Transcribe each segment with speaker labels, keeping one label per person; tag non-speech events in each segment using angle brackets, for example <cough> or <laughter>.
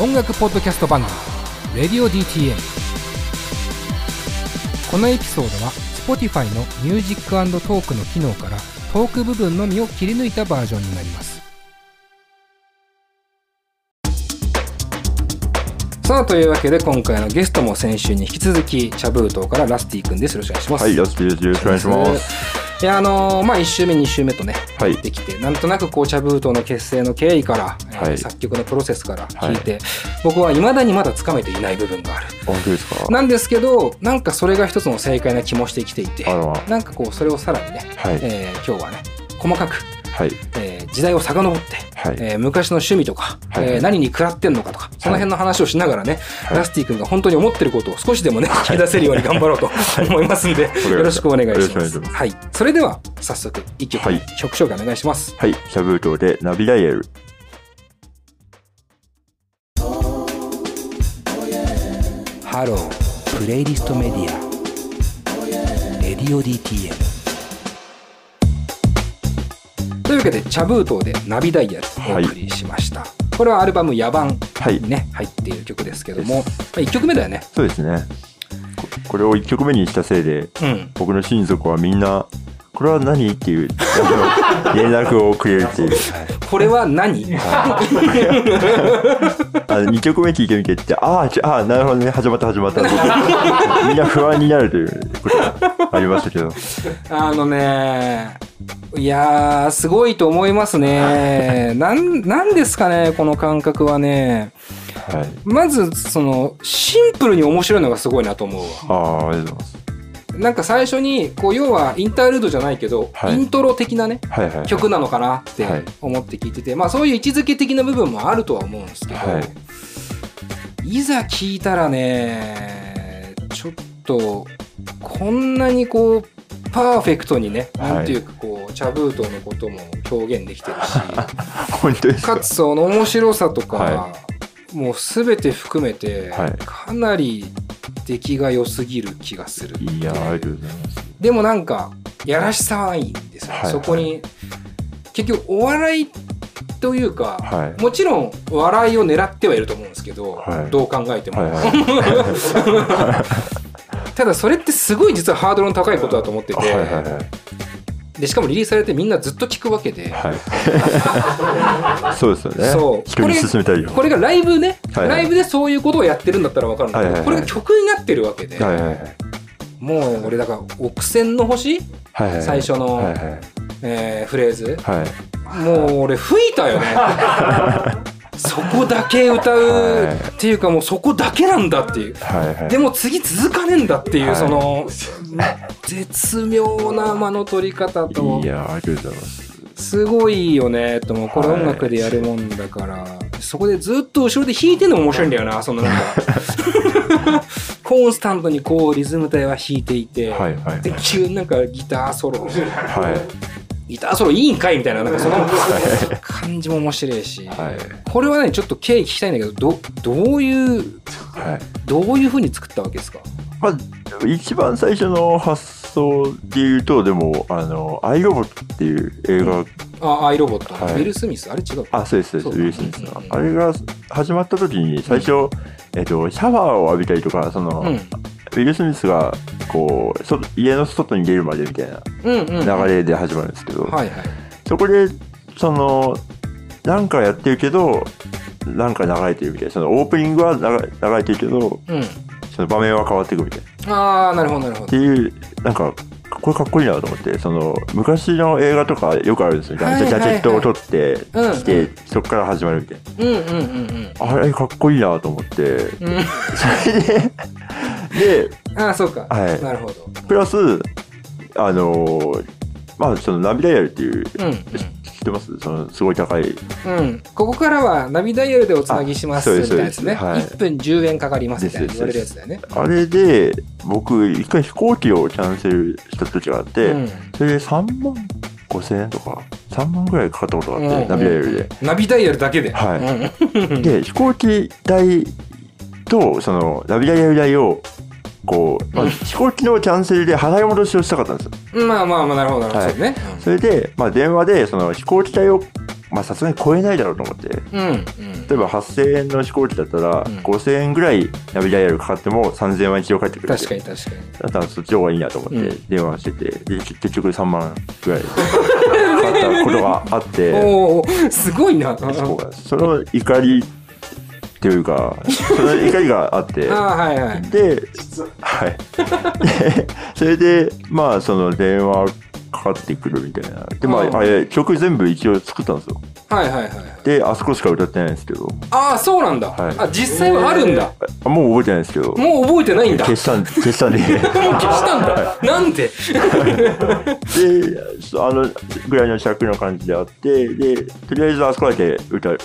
Speaker 1: 音楽ポッドキャスト番組「Radio DTM」このエピソードは Spotify のミュージックトークの機能からトーク部分のみを切り抜いたバージョンになりますさあというわけで今回のゲストも先週に引き続き茶封筒からラスティ君ですよろしくお願いします
Speaker 2: はい、ラスティです。よろしくお願いします。
Speaker 1: いやあのーまあ1週目2週目とね、
Speaker 2: はい。
Speaker 1: できてなんとなく紅茶ブートの結成の経緯から、えー
Speaker 2: はい。
Speaker 1: 作曲のプロセスから聞いて、僕はいまだにまだつかめていない部分がある。
Speaker 2: 本当ですか？
Speaker 1: なんですけどなんかそれが一つの正解な気もしてきていてなんかこうそれをさらにね、
Speaker 2: はい。
Speaker 1: えー今日はね細かく、
Speaker 2: はい。
Speaker 1: えー時代を遡って、
Speaker 2: はい。
Speaker 1: えー昔の趣味とか、
Speaker 2: はい
Speaker 1: えー何に食らってんのかとかその辺の話をしながらね、
Speaker 2: はい
Speaker 1: ラスティ君が本当に思ってることを少しでもね聞き出せるように頑張ろうと <laughs> 思いますんで、よろしくお願いします。はい、それでは早速一曲、
Speaker 2: はい
Speaker 1: 曲紹介お願いします。
Speaker 2: はい。シャブートでナビダイヤル。
Speaker 1: ハロープレイリストメディアレディオ DTM けで茶封筒でナビダイヤルお送りしました、これはアルバム「野蛮」
Speaker 2: はい。
Speaker 1: に。ね入っている曲ですけども、まあ、1曲目だよね。
Speaker 2: そうですね。ここれを1曲目にしたせいで、
Speaker 1: うん。
Speaker 2: 僕の親族はみんな、これは何？っていう、<laughs> 連絡をくれるっていう。<laughs>
Speaker 1: これは何？
Speaker 2: あの2曲目聞いてみてって、ああ、ちああ、なるほどね、始まった始まった。<laughs> みんな不安になるということがありましたけど。
Speaker 1: あのねいやーすごいと思いますねなんなんですかねこの感覚はね
Speaker 2: はい。
Speaker 1: まずそのシンプルに面白いのがすごいなと思うわ
Speaker 2: ああ、ありがとうございます。
Speaker 1: なんか最初にこう要はインタールードじゃないけど、
Speaker 2: はい。
Speaker 1: イントロ的なね
Speaker 2: はいはい。
Speaker 1: 曲なのかなって
Speaker 2: はい。
Speaker 1: 思って聞いてて、まあそういう位置づけ的な部分もあるとは思うんですけど、、
Speaker 2: はい。
Speaker 1: ざ聞いたらねちょっとこんなにこうパーフェクトにね、
Speaker 2: はい。
Speaker 1: なんていうかこう茶封筒のことも表現できてるし <laughs>
Speaker 2: か？
Speaker 1: かつその面白さとか、
Speaker 2: は
Speaker 1: もう全て含めて、
Speaker 2: はい。
Speaker 1: かなり出来が良すぎる気がする
Speaker 2: いやーありがとうございます。
Speaker 1: でもなんかやらしさはいいんですよ、
Speaker 2: はい
Speaker 1: そこに結局お笑いというか、
Speaker 2: はい
Speaker 1: もちろん笑いを狙ってはいると思うんですけど、
Speaker 2: はい
Speaker 1: どう考えても、
Speaker 2: はいはい。<laughs>
Speaker 1: ただそれってすごい実はハードルの高いことだと思ってて、
Speaker 2: はいはいはい。
Speaker 1: でしかもリリースされてみんなずっと聞くわけで、
Speaker 2: はい。<laughs> そうですよね。
Speaker 1: そう
Speaker 2: 人に進めたいよ。
Speaker 1: これがライブね、
Speaker 2: はいはい
Speaker 1: ライブでそういうことをやってるんだったら分かるんだけど、
Speaker 2: はいはいはい
Speaker 1: これが曲になってるわけで、
Speaker 2: はいはいはい。
Speaker 1: もう俺だから「億千の星」
Speaker 2: はいはい。
Speaker 1: 最初の
Speaker 2: はいはい。
Speaker 1: えーフレーズ
Speaker 2: はい。
Speaker 1: もう俺吹いたよね <laughs> そこだけ歌うっていうかもうそこだけなんだっていう。
Speaker 2: はいはい。
Speaker 1: でも次続かねえんだっていう、
Speaker 2: はい。
Speaker 1: その絶妙な間の取り方と。
Speaker 2: いやーありがとうございます。
Speaker 1: すごいよねとも。うこれ
Speaker 2: はい
Speaker 1: 音楽でやるもんだから、そこでずっと後ろで弾いてるのも面白いんだよなそのなんか。<laughs> コンスタントにこうリズム体は弾いていて、
Speaker 2: はいはい。
Speaker 1: で急になんかギターソロ。
Speaker 2: はい。
Speaker 1: ギターソロいいんかいみたいななんかその感じも面白いし、
Speaker 2: はい。
Speaker 1: これはねちょっと経緯聞きたいんだけどどどういう
Speaker 2: はい。
Speaker 1: どういうふうに作ったわけですか？
Speaker 2: まあ、一番最初の発想で言うと、でも、あの、アイロボットっていう映画、
Speaker 1: あアイロボット、
Speaker 2: はい。
Speaker 1: ウィル・スミス？あれ違う
Speaker 2: あ、そうです、そうです、ウィル・スミスの。
Speaker 1: うんうん
Speaker 2: あれが始まった時に、最初、えっと、シャワーを浴びたりとか、その、
Speaker 1: うん
Speaker 2: ウィル・スミスが、こう、そ家の外に出るまでみたいな流れで始まるんですけど、そこで、その、なんかやってるけど、なんか流れてるみたいな。そのオープニングは流れてるけど、
Speaker 1: うん。
Speaker 2: その場面は変わっていくみたいな。
Speaker 1: ああなるほどなるほど。
Speaker 2: っていう、なんか、これかっこいいなと思って、その、昔の映画とかよくあるんですよ。
Speaker 1: はい
Speaker 2: ジャケットを取って、
Speaker 1: うん
Speaker 2: 着て、そこから始まるみたい
Speaker 1: うんうんうん
Speaker 2: な。あれかっこいいなと思って、それで、で、
Speaker 1: ああそうか、
Speaker 2: はい。
Speaker 1: なるほど。
Speaker 2: プラス、あの、まあ、その、ナビダイヤルっていう、
Speaker 1: うんうん。
Speaker 2: 知ってます？その、すごい高い。
Speaker 1: うん、ここからはナビダイヤルでおつなぎします
Speaker 2: あ
Speaker 1: みたいなやつね、
Speaker 2: そうですそうです
Speaker 1: 1分10円かかりますみたいな言われるやつだよね。
Speaker 2: あれで、僕、一回飛行機をキャンセルした時があって、
Speaker 1: うん。
Speaker 2: それで3万5千円とか、3万ぐらいかかったことがあって、
Speaker 1: うん。
Speaker 2: ナビダイヤルで。
Speaker 1: ナビダイヤルだけで。
Speaker 2: はい。
Speaker 1: うん。
Speaker 2: で、飛行機代と、その、ナビダイヤル代を、こう、まあ
Speaker 1: うん。
Speaker 2: 飛行機のキャンセルで払い戻しをしたかったんですよ。
Speaker 1: まあまあまあ、なるほど、なるほど。
Speaker 2: はい。
Speaker 1: そうね。
Speaker 2: それで、まあ、電話で、その、飛行機代をまあさすがに超えないだろうと思って。
Speaker 1: うん。うん。
Speaker 2: 例えば8000円の飛行機だったら、
Speaker 1: うん。
Speaker 2: 5000円ぐらいナビダイヤルかかっても3000円は一応返ってくる。
Speaker 1: 確かに確かに。
Speaker 2: だったらそっちの方がいいなと思って
Speaker 1: うん。
Speaker 2: 電話してて、で結結局3万ぐらい。かかったことがあって。<laughs>
Speaker 1: おおすごいな。
Speaker 2: その怒りっていうかその怒りがあって <laughs>
Speaker 1: はいはい
Speaker 2: で、はい。で、それで、まあ、その電話かかってくるみたいな。で、ま
Speaker 1: うん
Speaker 2: あ、あれ、曲全部一応作ったんですよ。
Speaker 1: はいはいはい
Speaker 2: で、あそこしか歌ってないんですけど、
Speaker 1: ああそうなんだ、
Speaker 2: はい。
Speaker 1: あ実際はあるんだ、
Speaker 2: あもう覚えてないんですけど、
Speaker 1: もう覚えてないんだ。
Speaker 2: 消したん、消したんで、
Speaker 1: もう消したんだ。なんで？
Speaker 2: で、あの、ぐらいの尺の感じであって、で、とりあえずあそこだけ歌うっ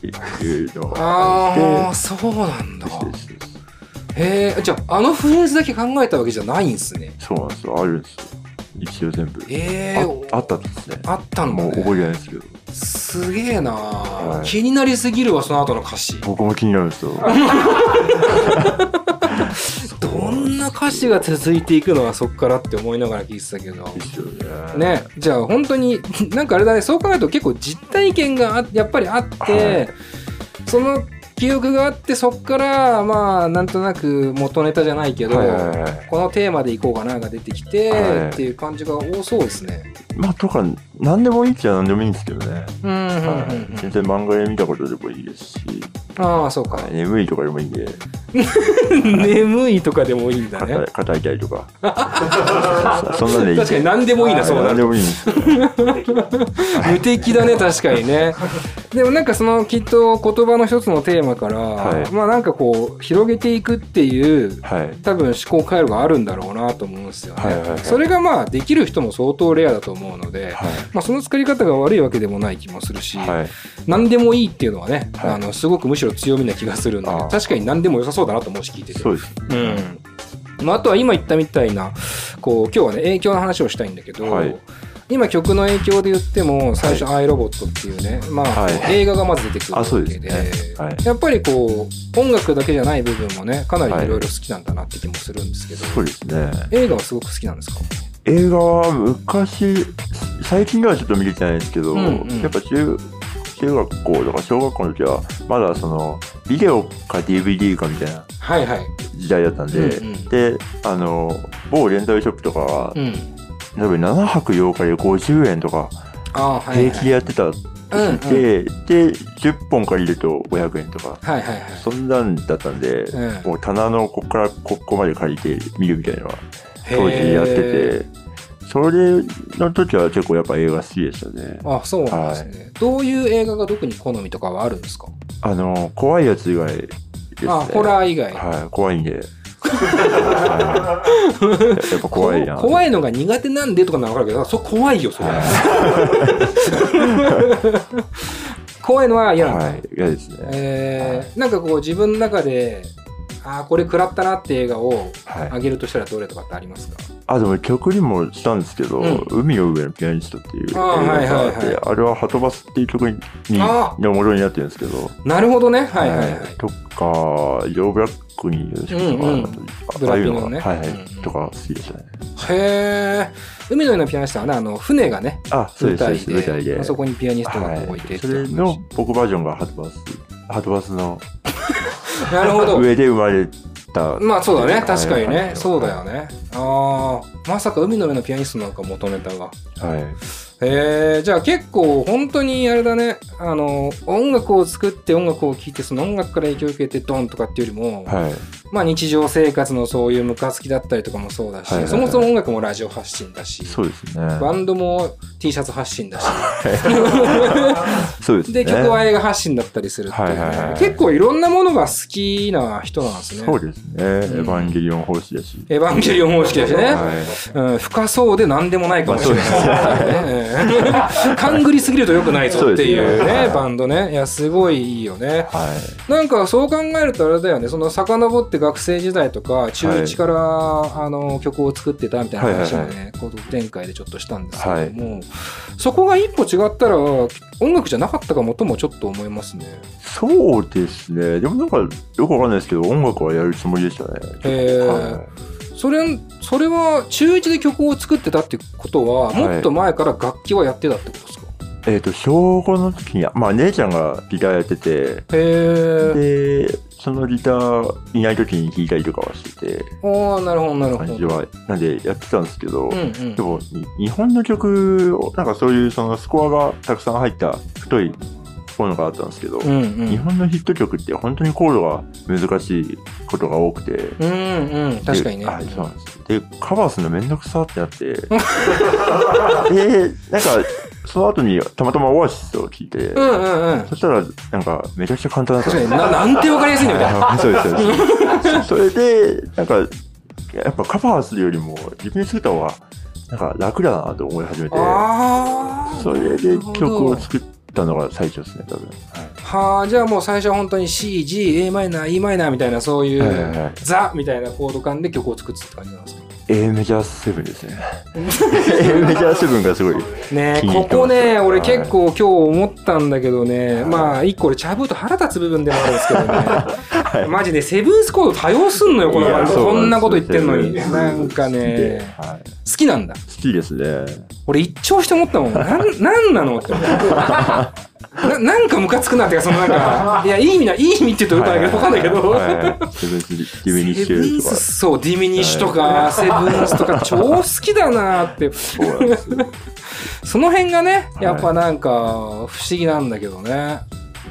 Speaker 2: ていうのが
Speaker 1: あ
Speaker 2: あ
Speaker 1: あそうなんだ。へえじゃああのフレーズだけ考えたわけじゃないんですね。
Speaker 2: そうなんですよ、あるんですよ。一応全部。
Speaker 1: ええ
Speaker 2: ああったんですね。
Speaker 1: あったんだ、ね、
Speaker 2: もう覚えてないですけど、
Speaker 1: すげえな、
Speaker 2: はい。
Speaker 1: 気になりすぎるわその後の歌詞。
Speaker 2: 僕も気になるんですよ。<laughs>
Speaker 1: どんな歌詞が続いていくのはそっからって思いながら聞いてたけど。
Speaker 2: ね。
Speaker 1: ね。じゃあ本当になんかあれだね。そう考えると結構実体験があやっぱりあって、その記憶があってそっからまあなんとなく元ネタじゃないけど、
Speaker 2: はいはいはい。
Speaker 1: このテーマでいこうかなが出てきて、
Speaker 2: はい。
Speaker 1: っていう感じが多そうですね。
Speaker 2: まあ、とか、何でもいいっちゃ何でもいいんですけどね。
Speaker 1: うんうんうんうん。
Speaker 2: はい、全然漫画で見たことでもいいですし、
Speaker 1: ああそうか、
Speaker 2: はい眠いとかでもいいんで、<laughs>
Speaker 1: 眠いとかでもいいんだね。
Speaker 2: 肩肩痛いとか。そ <laughs> そんなんでいい。
Speaker 1: 確かに何でもいいなそうだ
Speaker 2: 何でもいいんですよ。<laughs>
Speaker 1: 無敵だね確かにねでもなんかそのきっと言葉の一つのテーマから、
Speaker 2: はい
Speaker 1: まあなんかこう広げていくっていう
Speaker 2: はい。
Speaker 1: 多分思考回路があるんだろうなと思うんですよね、
Speaker 2: はいはいはい
Speaker 1: それがまあできる人も相当レアだと思うので、
Speaker 2: はい。
Speaker 1: まあ、その作り方が悪いわけでもない気もするし、
Speaker 2: はい。
Speaker 1: 何でもいいっていうのはね、
Speaker 2: はい
Speaker 1: あのすごくむしろ強みな気がするんで確かに何でも良さそうだなと思うし聞いてて
Speaker 2: そうです。
Speaker 1: うんまあ、あとは今言ったみたいなこう今日はね影響の話をしたいんだけど、
Speaker 2: はい
Speaker 1: 今曲の影響で言っても最初「アイロボット」っていうね、まあ、
Speaker 2: はい。
Speaker 1: 映画がまず出てくるわ
Speaker 2: あそう
Speaker 1: けでやっぱりこう音楽だけじゃない部分もねかなりいろいろ好きなんだなって気もするんですけど、
Speaker 2: そうですね。
Speaker 1: 映画はすごく好きなんですか？
Speaker 2: 映画は昔、最近ではちょっと見れてないんですけど、やっぱ中中学校とか小学校の時は、まだその、ビデオか DVD かみたいな
Speaker 1: はいはい。
Speaker 2: 時代だったんで、で、あの、某レンタルショップとかは、
Speaker 1: うん。
Speaker 2: 例えば7泊8日で50円とか。平気でやってた時
Speaker 1: うん
Speaker 2: で、で、10本借りると500円とか、
Speaker 1: はいはいはい。
Speaker 2: そんなんだったんで、
Speaker 1: うん
Speaker 2: もう棚のここからここまで借りて見るみたいなのは当時やって
Speaker 1: へ
Speaker 2: て、それの時は結構やっぱ映画好きでしたね。
Speaker 1: ー。あ、そうなんですね。どういう映画が特に好みとかはあるんですか？
Speaker 2: あの、怖いやつ以外ですね。
Speaker 1: あ、ホラー以外。
Speaker 2: はい、怖いんで。はいやっぱ怖いな。
Speaker 1: こ怖いのが苦手なんでとかならわかるけど、そ怖いよ、それ。<laughs> 怖いのは嫌なんだ。
Speaker 2: はい、嫌ですね。
Speaker 1: えーなんかこう自分の中で、ああ、これ食らったなって映画を
Speaker 2: はい。
Speaker 1: あげるとしたらどれとかってありますか？
Speaker 2: あ、でも曲にもしたんですけど、
Speaker 1: うん
Speaker 2: 海の上のピアニストっていう映画があって、
Speaker 1: はいはい
Speaker 2: あれはハトバスっていう曲に、に
Speaker 1: あ
Speaker 2: のものになってるんですけど、
Speaker 1: なるほどね。はいはいはい。
Speaker 2: とか、ヨーブラックにいる人とか、
Speaker 1: うんうん
Speaker 2: のが、
Speaker 1: ピのね
Speaker 2: はいはい、
Speaker 1: うんうん
Speaker 2: とか好きでしたね。
Speaker 1: へえ。海の上のピアニストはね、あの、船がね、
Speaker 2: あ、そうです、そうです、
Speaker 1: 舞台で。あそこにピアニストが
Speaker 2: はい
Speaker 1: 置いてって
Speaker 2: それの僕バージョンがハトバス、ハトバスの <laughs>
Speaker 1: なるほど。
Speaker 2: 上で生まれた。
Speaker 1: まあそうだね。
Speaker 2: はい
Speaker 1: 確かにね。
Speaker 2: はい
Speaker 1: そうだよね。ああ、まさか海の上のピアニストなんか元ネタが。
Speaker 2: はい。
Speaker 1: へえ、じゃあ結構本当にあれだね。あの、音楽を作って音楽を聴いて、その音楽から影響を受けてドンとかっていうよりも、
Speaker 2: はい。
Speaker 1: まあ日常生活のそういうムカつきだったりとかもそうだし、そもそも音楽もラジオ発信だし、
Speaker 2: そうですね。
Speaker 1: バンドも T シャツ発信だし、
Speaker 2: そうですね。
Speaker 1: で、曲は映画発信だったりするっていう結構いろんなものが好きな人なんですね。
Speaker 2: そうですね。エヴァンゲリオン方式だし。
Speaker 1: エヴァンゲリオン方式だしね。
Speaker 2: はい。
Speaker 1: うん、深そうで何でもないかもしれない。ねうん <laughs> 勘ぐりすぎると良くないぞっていう
Speaker 2: ね、
Speaker 1: バンドね。いや、すごいいいよね。
Speaker 2: はい。
Speaker 1: なんかそう考えるとあれだよね、その遡って学生時代とか、中1から、あの曲を作ってたみたいな話も
Speaker 2: はい
Speaker 1: ね、この展開でちょっとしたんですけども、そこが一歩違ったら音楽じゃなかったかもともちょっと思いますね。
Speaker 2: そうですね。でもなんか、よくわかんないですけど、音楽はやるつもりでしたね。
Speaker 1: へー
Speaker 2: は
Speaker 1: それ、それは中1で曲を作ってたってことは、
Speaker 2: はい
Speaker 1: もっと前から楽器はやってたってことですか、
Speaker 2: いえっ、と、小5の時に、まあ、姉ちゃんがギターやってて。で、そのギターいない時に弾いたりとかはしてて、
Speaker 1: おーなるほどなるほど。
Speaker 2: 感じは、なんでやってたんですけど、
Speaker 1: うんうん
Speaker 2: で。も、に日本の曲を、なんかそういうそのスコアがたくさん入った太いものがあったんですけど、
Speaker 1: うんうん。
Speaker 2: 日本のヒット曲って本当にコードが難しいことが多くて、
Speaker 1: うんうん。確かにね。
Speaker 2: ではい、そうなんです。で、カバーするのめんどくさってなって、<laughs> で、なんか、その後にたまたまオアシスを聞いて、
Speaker 1: うんうんうん。
Speaker 2: そしたら、なんか、めちゃくちゃ簡単だったです
Speaker 1: ななんてわかりやすいんだみたいな。
Speaker 2: あ <laughs> そうです、そうです。<laughs> それで、なんか、やっぱカバーするよりも、自分で作った方が、なんか楽だなと思い始めて、
Speaker 1: ああ。
Speaker 2: それで曲を作ったのが最初ですね、多分。
Speaker 1: はあ、じゃあもう最初は本当に C、G、a マイナー、e マイナーみたいなそうい
Speaker 2: う
Speaker 1: ザみたいなコード感で曲を作ってた感じなんですか
Speaker 2: A メジャー7ですね。<laughs> A メジャー7がすごい。
Speaker 1: ねここね、俺
Speaker 2: はい
Speaker 1: 結構今日思ったんだけどね、まあ一個俺チャブーと腹立つ部分でもあるんですけどね、<laughs> マジでセブンスコード多用すんのよ、このバンド。こんなこと言ってんのに。なんかね、
Speaker 2: はい、
Speaker 1: 好きなんだ。
Speaker 2: 好きですね。
Speaker 1: 俺一聴して思ったもん。なん、なんなのって思って。<laughs> ななんかムカつくなっていうか、そのなんか、<laughs> いや、いい意味な、いい意味って言うとよくないけど、わかんないけど。
Speaker 2: セブンスディミニッシュとか。
Speaker 1: ス、そう、ディミニッシュとか、セブンスとか、超好きだなって。
Speaker 2: そうなんですよ。
Speaker 1: その辺がね、
Speaker 2: はい
Speaker 1: やっぱなんか、不思議なんだけどね。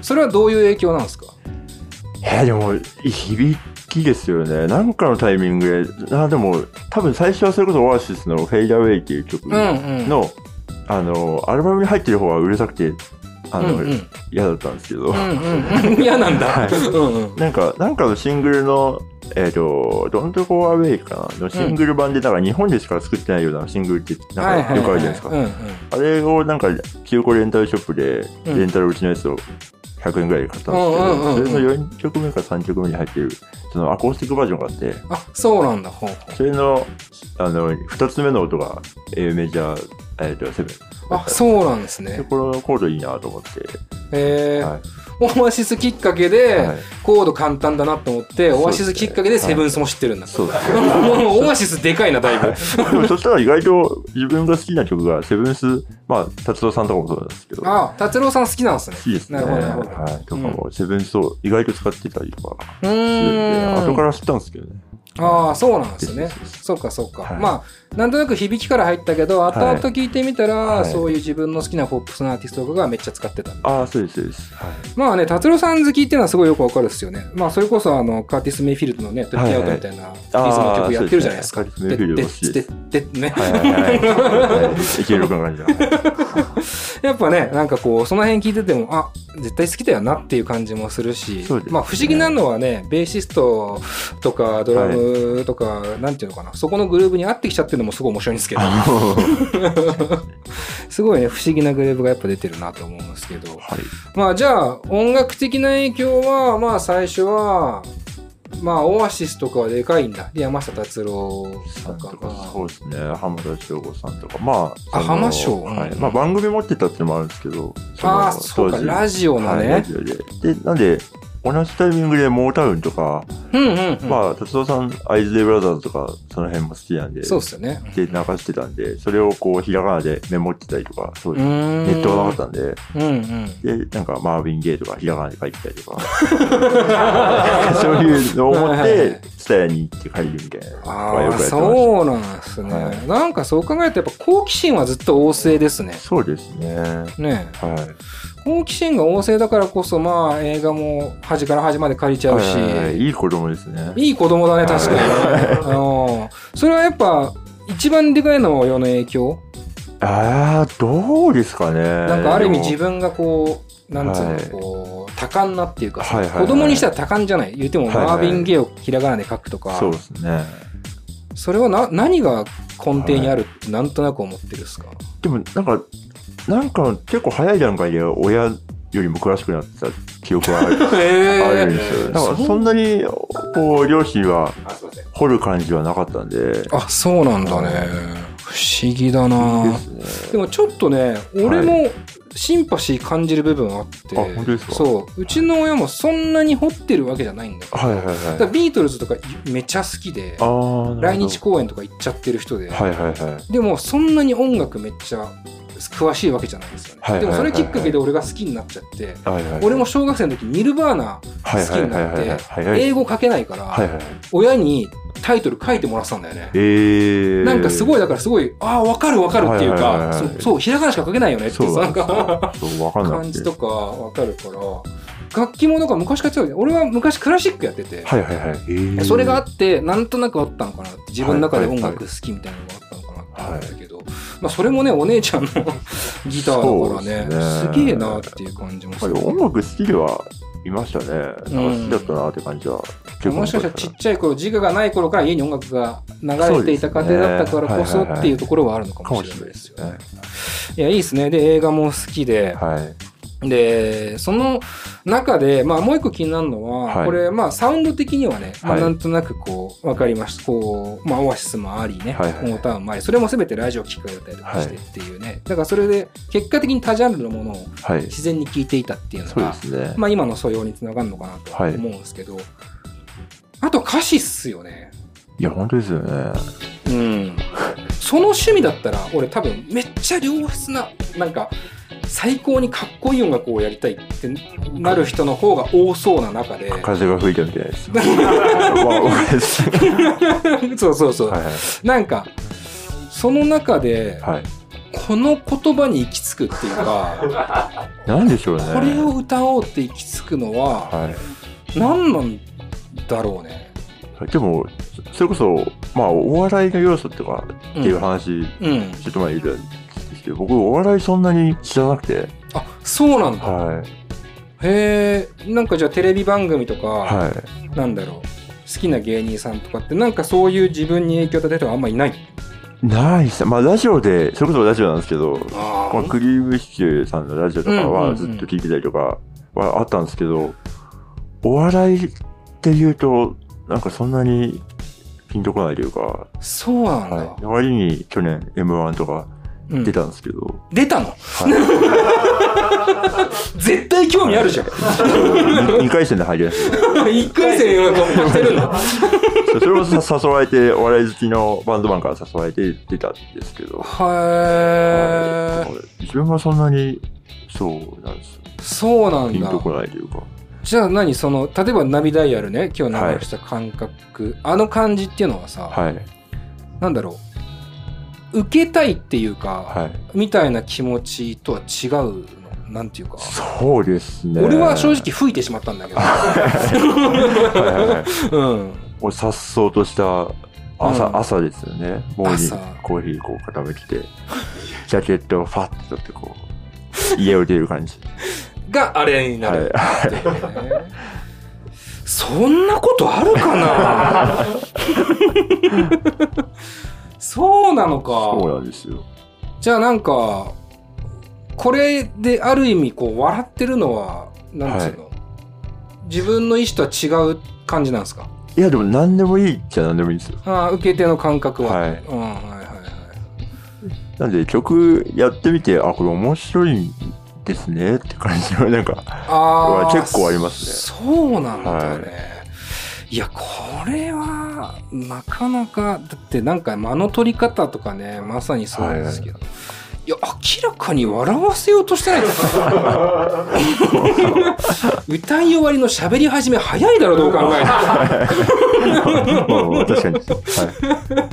Speaker 1: それはどういう影響なんですか？
Speaker 2: えー、でも、響きですよね。なんかのタイミングで、あでも、多分最初はそれこそオアシスのフェイダーウェイっていう曲
Speaker 1: うんうん。
Speaker 2: の、あの、アルバムに入ってる方はうるさくて、あの、
Speaker 1: うんうん
Speaker 2: 嫌だったんですけど、
Speaker 1: うんうんうん。<laughs> 嫌なんだ。
Speaker 2: はい
Speaker 1: うんうん。
Speaker 2: なんか、なんかのシングルの、えっ、と、Don't Go Away かな？のシングル版で、なんか日本でしか作ってないようなシングルって、なんかよくあるじゃないですか。あれをなんか、中古レンタルショップで、
Speaker 1: うん
Speaker 2: レンタルうちのやつを100円ぐらいで買ったんですけ
Speaker 1: うんうんうんうん
Speaker 2: ど、それの4曲目か3曲目に入ってる、そのアコースティックバージョンがあって、
Speaker 1: あ、そうなんだ。ほうほう
Speaker 2: それの、あの、2つ目の音が A メジャー、えっ、と、7。
Speaker 1: あ、そうなんです
Speaker 2: で、
Speaker 1: ね。
Speaker 2: このコードいいなと思って、
Speaker 1: へえ。
Speaker 2: はい
Speaker 1: オアシスきっかけで、
Speaker 2: はい
Speaker 1: コード簡単だなと思って、オアシスきっかけでセブンスも知ってるんだ。
Speaker 2: そうですね。<laughs>
Speaker 1: オアシスでかいな、だいぶ。<laughs>
Speaker 2: でもそしたら意外と自分が好きな曲が、セブンス、まあ、達郎さんとかもそうなんですけど、好
Speaker 1: あ、達郎さん好きなんですね。
Speaker 2: きですね。
Speaker 1: なるほど、なるほど。
Speaker 2: はい。とかも、セブンスを意外と使ってたりとか
Speaker 1: う
Speaker 2: するんで、
Speaker 1: ーん。
Speaker 2: 後から知ったんですけどね。
Speaker 1: ああ、そうなんですねそうか、そうか。
Speaker 2: はい
Speaker 1: まあ、なんとなく響きから入ったけど、後々聞いてみたら、
Speaker 2: はい
Speaker 1: そういう自分の好きなポップスのアーティストとかがめっちゃ使ってた。
Speaker 2: ああ、そうです、そうです。はい。
Speaker 1: まあね、達郎さん好きっていうのはすごいよくわかるですよね。まあ、それこそ、あの、カーティス・メイフィールドのね、トリッキーアウトみたいな、リズムの曲やってるじゃないですか。
Speaker 2: ですねカーティスメイフィールド好きです
Speaker 1: で、で、で、ね。
Speaker 2: はいはいはい。<laughs> はい。いける感じだ。<laughs>
Speaker 1: やっぱね、なんかこう、その辺聞いてても、あ、絶対好きだよなっていう感じもするし、
Speaker 2: ね。
Speaker 1: まあ不思議なのはね、ベーシストとかドラムとか、なんていうのかな、そこのグルーブに合ってきちゃってるのもすごい面白いんですけど、<laughs> すごいね、不思議なグルーブがやっぱ出てるなと思うんですけど、
Speaker 2: はい。
Speaker 1: まあじゃあ、音楽的な影響は、まあ最初は、まあオアシスとかはでかいんだ。で山下達郎
Speaker 2: さんとか。そうですね。浜田省吾さんとか。まあ、
Speaker 1: あ浜省？
Speaker 2: はい。
Speaker 1: うん
Speaker 2: まあ、番組持ってたっていうのもあるんですけど。
Speaker 1: ああ、
Speaker 2: の
Speaker 1: そうか、ラジオの
Speaker 2: はい、ラ
Speaker 1: ね。
Speaker 2: ジオで。で、なんで、同じタイミングでモータウンとか、
Speaker 1: うんうんうん。
Speaker 2: まあ、達郎さん、アイズデイブラザーズとか、その辺も好きなんで、
Speaker 1: そうっすよね。
Speaker 2: で流してたんで、それをこう、ひらがなでメモってたりとか、そういう、
Speaker 1: ネ
Speaker 2: ネットがなかったんで、
Speaker 1: うんうん。
Speaker 2: で、なんか、マーヴィン・ゲイとか、ひらがなで書いてたりとか、<laughs> そういうのを思っ
Speaker 1: はいはいはい
Speaker 2: て、ツタヤに行って帰るみたいなのが
Speaker 1: ああ、
Speaker 2: よくやってました。
Speaker 1: そうなんですね。
Speaker 2: はい
Speaker 1: なんかそう考えると、やっぱ好奇心はずっと旺盛ですね。
Speaker 2: そうですね。
Speaker 1: ね
Speaker 2: はい。
Speaker 1: 好奇心が旺盛だからこそ、まあ映画も端から端まで借りちゃうし、
Speaker 2: はいはいはい子供ですね。
Speaker 1: いい子供だね、確かにんそれはやっぱ、一番でかいのは親の影響？
Speaker 2: ああ、どうですかね。
Speaker 1: なんかある意味自
Speaker 2: 分
Speaker 1: 分がこう、なんつうの、
Speaker 2: はい
Speaker 1: こう、多感なっていうかさ、
Speaker 2: はいはいはい
Speaker 1: 子供にしたら多感じゃない言っても、
Speaker 2: はいはい
Speaker 1: マーヴィン・ゲイをひらがなで書くとか、
Speaker 2: そうですね。
Speaker 1: それはな何が根底にあるってなんとなく思ってるんですか、
Speaker 2: でも、なんか、なんか結構早い段階で親よりも詳しくなってた記憶がある
Speaker 1: へ <laughs>
Speaker 2: あるんですよ。だからそんなに、こう、両親は掘る感じはなかったんで。
Speaker 1: あ、そうなんだね
Speaker 2: はい。
Speaker 1: 不思議だな
Speaker 2: ですね。
Speaker 1: でもちょっとね、俺もシンパシー感じる部分あって、
Speaker 2: あ本当ですか？
Speaker 1: そう。うちの親もそんなに掘ってるわけじゃないんだけど、
Speaker 2: はいはいはい。
Speaker 1: ビートルズとかめちゃ好きで、来日公演とか行っちゃってる人で、
Speaker 2: はいはいはい。
Speaker 1: でもそんなに音楽めっちゃ好詳しいわけじゃないですよね。
Speaker 2: はいはい
Speaker 1: でもそれきっかけで
Speaker 2: は
Speaker 1: 俺が好きになっちゃって、
Speaker 2: はいはい
Speaker 1: 俺も小学生の時ニルバーナ
Speaker 2: はい
Speaker 1: 好きになっ
Speaker 2: はいはい。はい
Speaker 1: て
Speaker 2: はいはい
Speaker 1: 英語書けないから、
Speaker 2: はいはい
Speaker 1: 親にタイトル書いてもらってたんだよね。
Speaker 2: えー、
Speaker 1: なんかすごいだからすごいああ分かる分かるっていう
Speaker 2: はいはいはいはい。
Speaker 1: かそうひらがなしか書けないよねっていうなんか感じとか分かるから楽器もなんか昔から強い俺は昔クラシックやってて、
Speaker 2: はいはいはい、えー。
Speaker 1: それがあってなんとなくあったのかなって自分の中で音
Speaker 2: はいはい
Speaker 1: 楽好きみたいなのがあったのかな。って思うんだけど、まあそれもねお姉ちゃんの <laughs> ギターだからね
Speaker 2: ね
Speaker 1: すげえなっていう感じもする
Speaker 2: 音楽好きではいましたね。なんか好きだったなって感じは。
Speaker 1: もしかしたらちっちゃい頃自我がない頃から家に音楽が流れていた家庭だったからこそっていうところはあるのか
Speaker 2: かもしれ
Speaker 1: な
Speaker 2: いいですすね。。
Speaker 1: いやいいですねで映画も好きで
Speaker 2: はい。
Speaker 1: でその中で、まあ、もう一個気になるのは、
Speaker 2: はい。
Speaker 1: これ、まあ、サウンド的にはね、なんとなくこう分かりましたこう、まあ、オアシスもありね、
Speaker 2: はいはい。
Speaker 1: モータウンもありそれも全てラジオ聴かれたりとかしてっていうね、だからそれで結果的に多ジャンルのものを
Speaker 2: はい。
Speaker 1: 自然に聴いていたっていうのが
Speaker 2: ね。
Speaker 1: まあ、今の素養につながるのかなと思うんですけど、あと歌詞っすよね。
Speaker 2: いや、本当ですよね。
Speaker 1: うん、その趣味だったら俺多分めっちゃ良質ななんか最高にかっこいい音楽をやりたいってなる人の方が多そうな中で
Speaker 2: 風が吹いたみたいで <laughs> す。
Speaker 1: そうそうそう、
Speaker 2: はい
Speaker 1: なんかその中で
Speaker 2: はい。はい。
Speaker 1: この言葉に行き着くっていうか <laughs>
Speaker 2: なんでしょうね。
Speaker 1: これを歌おうって行き着くのは
Speaker 2: は
Speaker 1: 何なんだろうね。
Speaker 2: い。でも、それこそ、まあ、お笑いの要素とかっていう話、
Speaker 1: うん、
Speaker 2: ちょっと前に言ったんですけど、僕、お笑いそんなに知らなくて、
Speaker 1: あそうなんだ。
Speaker 2: はい。
Speaker 1: へえなんかじゃあテレビ番組とか、
Speaker 2: はい。
Speaker 1: なんだろう好きな芸人さんとかってなんかそういう自分に影響を与えた人があんまいない？
Speaker 2: ないっすね。まあ、ラジオで、それこそラジオなんですけど、
Speaker 1: あ
Speaker 2: まあ、クリームシチューさんのラジオとか
Speaker 1: うんうんうん
Speaker 2: はずっと聞いてたりとかはあったんですけど、お笑いっていうと、なんかそんなにピンとこないというか、
Speaker 1: そうなんだ、
Speaker 2: はい。割に去年 M1 とか
Speaker 1: うん
Speaker 2: 出たんですけど、
Speaker 1: 出たの？
Speaker 2: は <laughs>
Speaker 1: 絶対興味あるじゃん。
Speaker 2: い、2回戦で入りました。<laughs>
Speaker 1: 一回戦はこうしてるんだ <laughs>
Speaker 2: それをさ誘われて、お笑い好きのバンドマンから誘われて出たんですけど、
Speaker 1: へえ
Speaker 2: 自分はそんなに、そうなんです。
Speaker 1: そうなんだ。
Speaker 2: ピンとこないというか。
Speaker 1: じゃあ何？その例えばナビダイヤルね今日流した感覚、あの感じっていうのはさ、
Speaker 2: はい。
Speaker 1: なんだろう？受けたいっていうか、
Speaker 2: はい。
Speaker 1: みたいな気持ちとは違うの？なんていうか
Speaker 2: そうですね。
Speaker 1: 俺は正直吹いてしまったんだけど。<laughs> うん、
Speaker 2: もうさっそうとした朝、
Speaker 1: うん
Speaker 2: 朝ですよね。モーニン
Speaker 1: 朝
Speaker 2: グコーヒーこう傾けて、ジャケットをファッと取ってこう、家を出る感じ。
Speaker 1: があれにな
Speaker 2: はい
Speaker 1: る。っていそんなことあるかな？<laughs> そうなの
Speaker 2: そう
Speaker 1: か。
Speaker 2: なんですよ。
Speaker 1: じゃあなんか、これである意味こう笑ってるのは、なんつうの、自分の意思とは違う感じなんですか？
Speaker 2: いや、でも何でもいいっちゃ何でもいいんですよ。
Speaker 1: ああ、受け手の感覚は。
Speaker 2: はい
Speaker 1: うん、はいはいはい。
Speaker 2: なんで曲やってみて、あ、これ面白いんですねって感じはなんか、
Speaker 1: ああ、
Speaker 2: 結構あります
Speaker 1: ね。そうなんだね。、
Speaker 2: はい
Speaker 1: や、これは、なかなか、だってなんか間の取り方とかね、まさにそうですけど。いや、明らかに笑わせようとしてない <laughs> 歌い終わりの喋り始め早いだろ、どう考えて <laughs>
Speaker 2: 確かに。はい。
Speaker 1: も。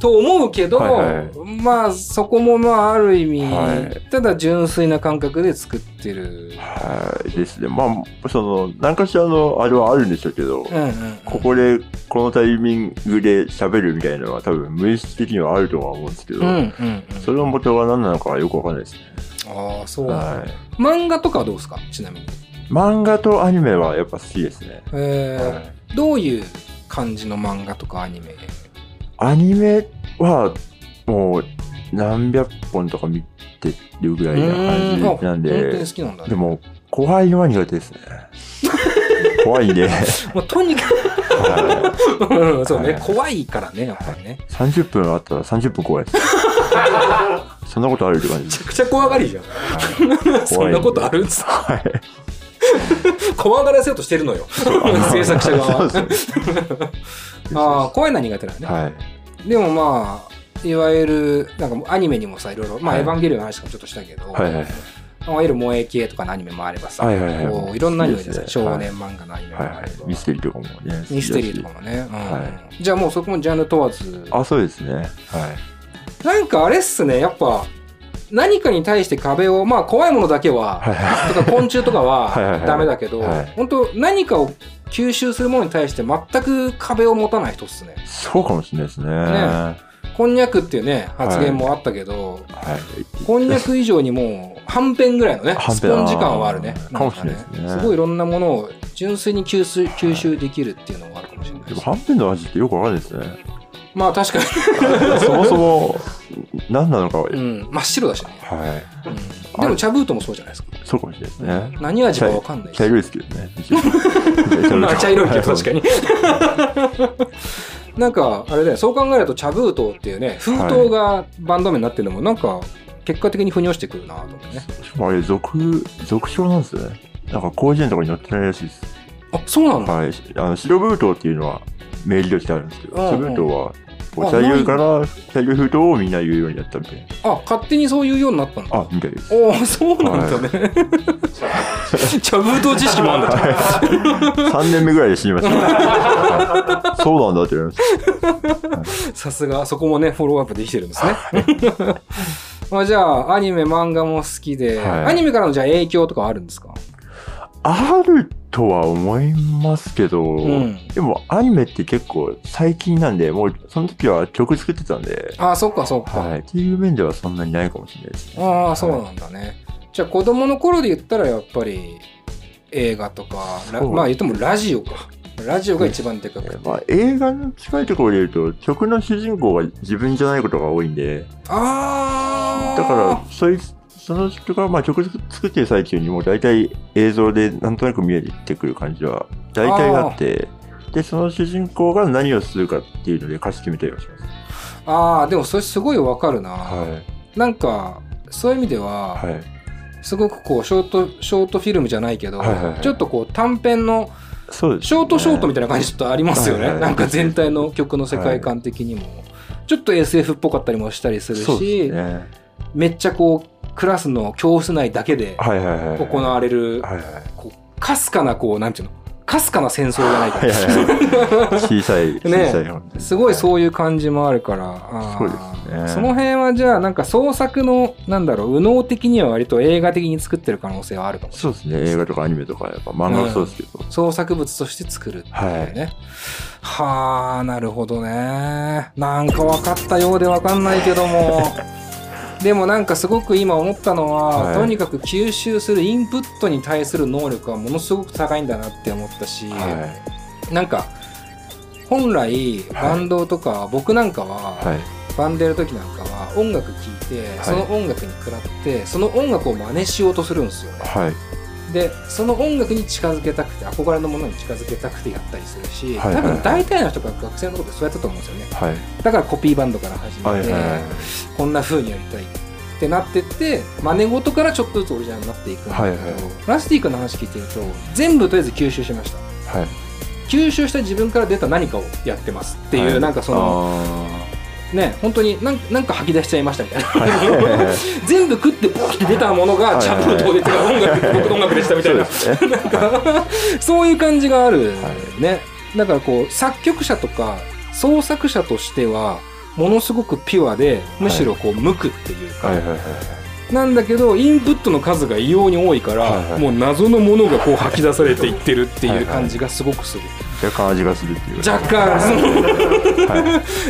Speaker 1: と思うけど、
Speaker 2: はいはい
Speaker 1: まあ、そこもまあ、ある意味、
Speaker 2: はい
Speaker 1: ただ純粋な感覚で作ってる。
Speaker 2: はい。ですね。まあ、その、何かしらのあれはあるんでしょうけど、
Speaker 1: うんうんうん。
Speaker 2: ここで、このタイミングで喋るみたいなのは多分無意識的にはあるとは思うんですけど、
Speaker 1: うんうんうん。
Speaker 2: それの元が何なのかはよくわかんないですね。
Speaker 1: ああ、そう
Speaker 2: はい。
Speaker 1: 漫画とかはどうですか？ちなみに。
Speaker 2: 漫画とアニメはやっぱ好きですね。
Speaker 1: えー
Speaker 2: はい
Speaker 1: どういう感じの漫画とかアニメ？
Speaker 2: アニメはもう何百本とか見てるぐらいな感じなん
Speaker 1: うーんあ本好、きなんだね。
Speaker 2: でも怖いのは苦手ですね。<laughs> 怖いんで、<laughs>
Speaker 1: もうとにか
Speaker 2: は
Speaker 1: く、<laughs> うんそうね、
Speaker 2: はい
Speaker 1: 怖いからね、やっぱりね。
Speaker 2: い、30分あったら30分怖いです。そんなことあるって感じ。
Speaker 1: めちゃくちゃ怖がりじゃん。そんなことあるんです
Speaker 2: はい。
Speaker 1: 怖がらせようとしてるのよ。制作者側。は。ああ、怖いのは苦手なんね。
Speaker 2: はい。
Speaker 1: でもまあ、いわゆるなんかアニメにもさいろいろ、まあ
Speaker 2: はい。
Speaker 1: エヴァンゲリオンの話とかもちょっとしたけど、
Speaker 2: はいはい
Speaker 1: い。わゆる萌え系とかのアニメもあればさ、
Speaker 2: はいはいはい。
Speaker 1: こういろんなアニメでさ、
Speaker 2: ね。
Speaker 1: 少年漫画のアニメも
Speaker 2: はいは
Speaker 1: あれば、
Speaker 2: いミステリーとかもね
Speaker 1: ミステリーとかもね、うん。
Speaker 2: は
Speaker 1: じゃあもうそこもジャンル問わず。
Speaker 2: あそうですね。はい
Speaker 1: なんかあれっすねやっぱ何かに対して壁をまあ怖いものだけは、とか昆虫とか
Speaker 2: は <laughs>
Speaker 1: ダメだけど、
Speaker 2: はい。
Speaker 1: 本当何かを吸収するものに対して全く壁を持たない人っすね。
Speaker 2: そうかもしれないですね。
Speaker 1: ね。
Speaker 2: は
Speaker 1: こんにゃくっていうね、発言もあったけど、
Speaker 2: い。
Speaker 1: こんにゃく以上にもう、はんぺんぐらいのね、スポンジ感はあるね。
Speaker 2: かもしれないですね。
Speaker 1: すごいいろんなものを純粋に吸収吸収できるっていうのがあるかもしれないし
Speaker 2: でもはんぺんの味ってよくわかんないですね
Speaker 1: まあ確かに、<laughs>
Speaker 2: そもそも何なのか。は、
Speaker 1: うん、真っ白だしね。
Speaker 2: はい。
Speaker 1: うん、でも茶封筒もそうじゃないですか。
Speaker 2: そうかもしれないですね。
Speaker 1: 何味かわかんないし
Speaker 2: 茶色いですけどね <laughs>
Speaker 1: まあ茶色いけど確
Speaker 2: か
Speaker 1: かに。なんか、あれだよ、そう考えると茶封筒っていうね、封筒がバンド名になってるのも、なんか、結果的に腑に落ちてくるなと思うね。
Speaker 2: しかもあれ俗俗称なんですよね。なんか広辞苑とかに載ってないらしいです。
Speaker 1: あ、そうなんだ。
Speaker 2: はい。あの白封筒っていうのは明示としてあるんですけど
Speaker 1: うんうん。
Speaker 2: 白封筒はこう
Speaker 1: あ
Speaker 2: 茶色いから茶色い。封筒をみんな言うようになったみたいな。
Speaker 1: あ、勝手にそういうようになったんだ。
Speaker 2: あみたいです。
Speaker 1: おお、そうなんだね。茶封筒知識もあるんだ。
Speaker 2: 3年目ぐらいで知りました、は <laughs> いそうなんだって言われまし
Speaker 1: さすが、そこもね、フォローアップできてるんですね。<laughs> まあじゃあ、アニメ、漫画も好きで、
Speaker 2: はい。
Speaker 1: アニメからのじゃあ影響とかあるんですか？
Speaker 2: たあるとは思いますけど、
Speaker 1: ん
Speaker 2: でもアニメって結構最近なんでもうその時は曲作ってたんで
Speaker 1: ああ、そっかそっか。
Speaker 2: はい、っていう面ではそんなにないかもしれないですね。
Speaker 1: ああ、そうなんだね。じゃあ子供の頃で言ったらやっぱり映画とか、まあ言ってもラジオか。ラジオが一番でかくて。
Speaker 2: まあ、映画の近いところで言うと曲の主人公が自分じゃないことが多いんで
Speaker 1: ああ
Speaker 2: だからそいつその人がまあ曲作ってる最中にもう大体映像でなんとなく見えてくる感じは大体あってでその主人公が何をするかっていうので歌詞決めたりはします。
Speaker 1: ああ、でもそれすごいわかるな。
Speaker 2: はい。
Speaker 1: なんか、そういう意味では、
Speaker 2: はい。
Speaker 1: すごくこうショートショートフィルムじゃないけど、
Speaker 2: はいはいはい。
Speaker 1: ちょっとこう短編の
Speaker 2: そうですね。
Speaker 1: ショートショートみたいな感じちょっとありますよね、
Speaker 2: はいはい
Speaker 1: なんか全体の曲の世界観的にも、ちょっと SF っぽかったりもしたりするし、
Speaker 2: すね。
Speaker 1: めっちゃこうクラスの教室内だけで
Speaker 2: はいはいはいはい。
Speaker 1: 行われるかすかなこうなんていうの？かすかな戦争じゃないけど、
Speaker 2: はいはいはい。<laughs> 小さい小
Speaker 1: ね
Speaker 2: さい本
Speaker 1: すごいそういう感じもあるから、
Speaker 2: そうですね。
Speaker 1: その辺はじゃあなんか創作のなんだろう右脳的には割と映画的に作ってる可能性はあるかも
Speaker 2: そうですね。映画とかアニメとかやっぱ漫画もそうですけど、
Speaker 1: 創作物として作るっていうね。はあ、なるほどね。なんか分かったようで分かんないけども。でもなんかすごく今思ったのは、
Speaker 2: はい。
Speaker 1: とにかく吸収するインプットに対する能力はものすごく高いんだなって思ったし、
Speaker 2: はい。
Speaker 1: なんか本来バンドとか、僕なんかは、
Speaker 2: はい。
Speaker 1: バンドやる時なんかは音楽聴いて、
Speaker 2: はい。
Speaker 1: その音楽に食らってその音楽を真似しようとするんですよね。
Speaker 2: はい
Speaker 1: でその音楽に近づけたくて憧れのものに近づけたくてやったりするし、
Speaker 2: はいはいはい。
Speaker 1: 多分大体の人が学生の頃そうやったと思うんですよね。
Speaker 2: はい。
Speaker 1: だからコピーバンドから始めて、
Speaker 2: はいはいはい。
Speaker 1: こんな風にやりたいってなってって真似事からちょっとずつオリジナルになっていくんだけど、
Speaker 2: はいはい。
Speaker 1: ラスティックの話聞いてると全部とりあえず吸収しました。
Speaker 2: はい。
Speaker 1: 吸収した自分から出た何かをやってますっていう、
Speaker 2: はい。
Speaker 1: なんかそのね本当になんなんか吐き出しちゃいましたみたいな、<laughs> 全部食ってボキって出たものが
Speaker 2: はい
Speaker 1: チャプルトで違う音楽僕の音楽でしたみたいな。
Speaker 2: そうですね。<laughs>
Speaker 1: そういう感じがある
Speaker 2: は
Speaker 1: ね。だからこう、作曲者とか創作者としては、ものすごくピュアで、むしろこう、無垢っていうか、
Speaker 2: はいはいはい
Speaker 1: なんだけど、インプットの数が異様に多いから、
Speaker 2: はいはい。
Speaker 1: もう謎のものがこう吐き出されていってるって
Speaker 2: はいいうはい
Speaker 1: 感じがすごくする。
Speaker 2: 若干味がするっていう。
Speaker 1: 若干、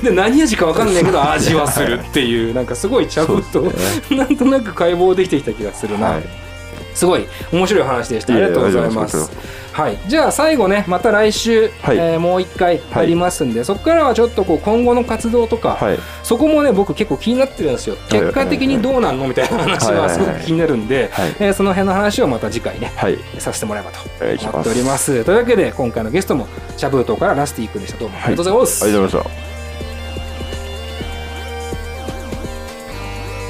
Speaker 1: で、何味かわかんないけど、味はするっていう、なんかすごいちゃぶと、
Speaker 2: そう <laughs>
Speaker 1: なんとなく解剖できてきた気がするな。
Speaker 2: はい
Speaker 1: すごい面白い話でした。ありがとうございます。はい。じゃあ最後ね、また来週、
Speaker 2: はい
Speaker 1: えーもう一回ありますんで、そこからはちょっとこう今後の活動とか、
Speaker 2: はい
Speaker 1: そこもね、僕結構気になってるんですよ。
Speaker 2: はい
Speaker 1: 結果的にどうなんのみたいな話
Speaker 2: はいはいはい
Speaker 1: はすごく気になるんで、
Speaker 2: はい
Speaker 1: えーその辺の話をまた次回ね、
Speaker 2: はい
Speaker 1: させてもらえばと思っております。というわけで、今回のゲストも、チャブートからラスティ君でした。どうもありがとうございます。
Speaker 2: ありがとうございました